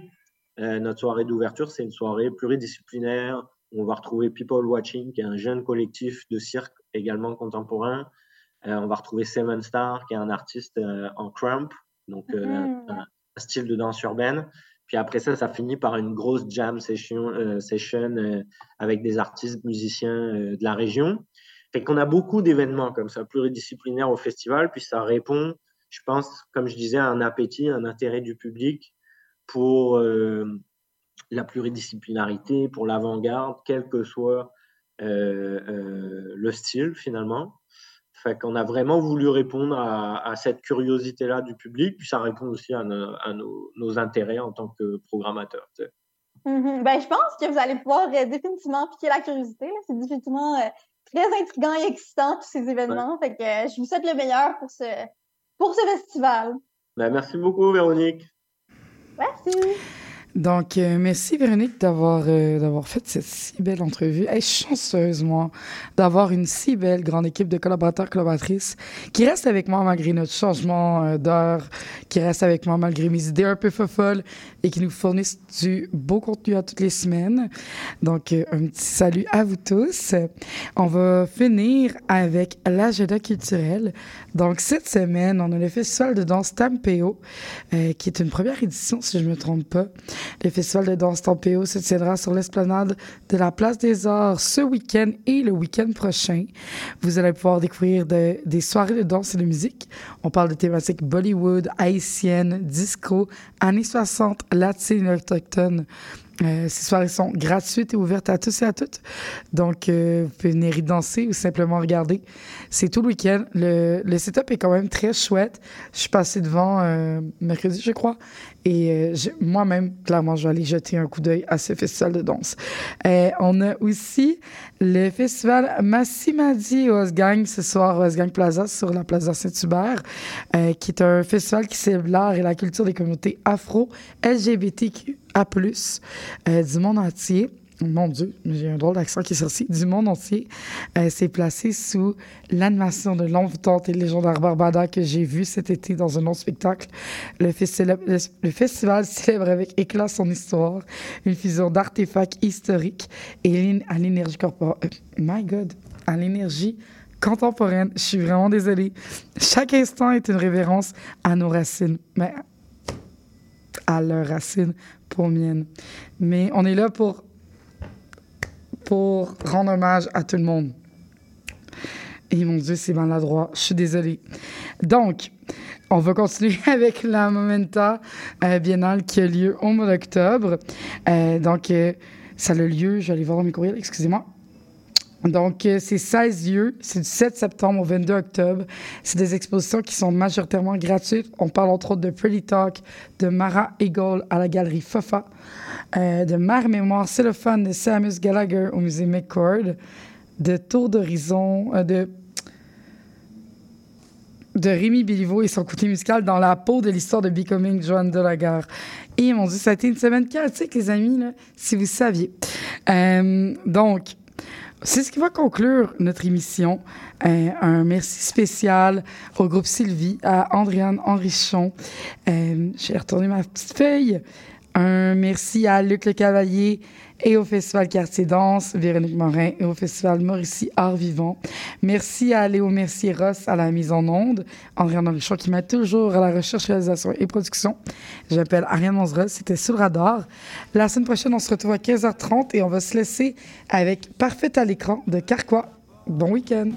Euh, notre soirée d'ouverture, c'est une soirée pluridisciplinaire on va retrouver People Watching, qui est un jeune collectif de cirque également contemporain. Euh, on va retrouver Seven Star, qui est un artiste euh, en crump, donc euh, Mhm. un, un style de danse urbaine. Puis après ça, ça finit par une grosse jam session, euh, session euh, avec des artistes, musiciens euh, de la région. Fait qu'on a beaucoup d'événements comme ça, pluridisciplinaires au festival, puis ça répond, je pense, comme je disais, à un appétit, un intérêt du public pour la pluridisciplinarité, pour l'avant-garde, quel que soit euh, euh, le style finalement. Fait qu'on a vraiment voulu répondre à, à cette curiosité-là du public, puis ça répond aussi à, nos, à nos- nos intérêts en tant que programmateur. tu sais. Mhm. Ben, je pense que vous allez pouvoir euh, définitivement piquer la curiosité. C'est définitivement euh, très intriguant et excitant, tous ces événements. Fait que euh, je vous souhaite le meilleur pour ce, pour ce festival. Ben, merci beaucoup, Véronique. Merci. Donc, euh, merci Véronique d'avoir euh, d'avoir fait cette si belle entrevue. Hey, chanceuse, moi, d'avoir une si belle grande équipe de collaborateurs, collaboratrices qui restent avec moi malgré notre changement euh, d'heure, qui restent avec moi malgré mes idées un peu folles et qui nous fournissent du beau contenu à toutes les semaines. Donc, euh, un petit salut à vous tous. On va finir avec l'agenda culturel. Donc, cette semaine, on a le Festival de danse Tampeo, euh, qui est une première édition, si je ne me trompe pas. Le Festival de danse Tampeo se tiendra sur l'esplanade de la Place des Arts ce week-end et le week-end prochain. Vous allez pouvoir découvrir de- des soirées de danse et de musique. On parle de thématiques Bollywood, haïtienne, disco, années 60, latine et autochtone. Euh, ces soirées sont gratuites et ouvertes à tous et à toutes. Donc, euh, vous pouvez venir y danser ou simplement regarder. C'est tout le week-end. Le, le setup est quand même très chouette. Je suis passée devant euh, mercredi, je crois. Et euh, moi-même, clairement, je vais aller jeter un coup d'œil à ce festival de danse. Euh, on a aussi le festival Massimadi Osgang ce soir Osgang Plaza sur la Plaza Saint-Hubert, euh, qui est un festival qui célèbre l'art et la culture des communautés afro, LGBTQA+, du monde entier. Mon Dieu, j'ai un drôle d'accent qui est sorti. Du monde entier. Euh, c'est placé sous l'animation de longue tante et légendaire Barbada que j'ai vu cet été dans un autre spectacle. Le, festi- le- le festival [LAUGHS] célèbre avec éclat son histoire, une fusion d'artefacts historiques et à l'énergie corporelle. my God, à l'énergie contemporaine. Je suis vraiment désolée. Chaque instant est une révérence à nos racines. Mais à leurs racines, pour miennes. Mais on est là pour pour rendre hommage à tout le monde. Et mon Dieu, c'est maladroit. Je suis désolée. Donc, on va continuer [LAUGHS] avec la Momenta euh, Biennale qui a lieu au mois d'octobre. Euh, donc, euh, ça a lieu, aller voir dans mes courriels, excusez-moi. Donc, euh, c'est 16 lieux. C'est du 7 septembre au 22 octobre. C'est des expositions qui sont majoritairement gratuites. On parle entre autres de Pretty Talk, de Mara Eagle à la galerie Fofa, euh, de Mère Mémoire Cellophane de Samus Gallagher au musée McCord, de Tour d'Horizon, euh, de de Rémi Béliveau et son côté musical dans la peau de l'histoire de Becoming Joanne de la Gare. Et mon Dieu, ça a été une semaine chaotique, les amis, si vous saviez. Euh, donc, c'est ce qui va conclure notre émission. Euh, un merci spécial au groupe Sylvie, à Andréane Henrichon. Euh, J'ai retourné ma petite feuille. Un merci à Luc Le Cavalier et au Festival Quartier Danse, Véronique Morin et au Festival Mauricie Art Vivant. Merci à Léo Mercier-Ross à la mise en onde, Andréane Henrichon qui m'aide toujours à la recherche, réalisation et production. J'appelle Ariane Monzera, c'était sous le radar. La semaine prochaine, on se retrouve à 15h30 et on va se laisser avec Parfait à l'écran de Carquois. Bon week-end.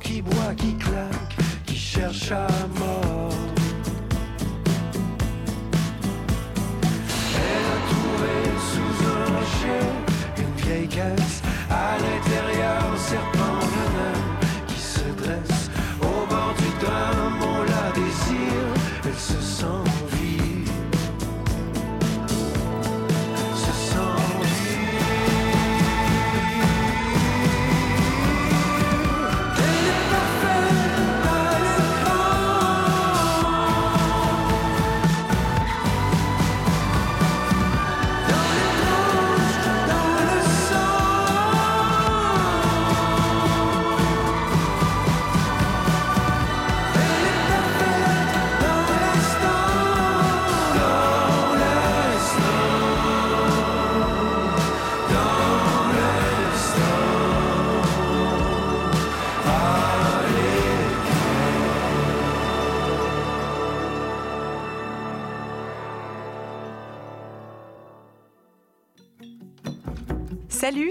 Qui boit, qui claquent, qui cherchent à mort. Elle a trouvé sous un rocher une vieille caisse, à l'intérieur,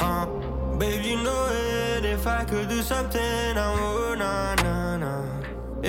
Uh, babe, you know it. If I could do something, I would. Nah, nah, nah.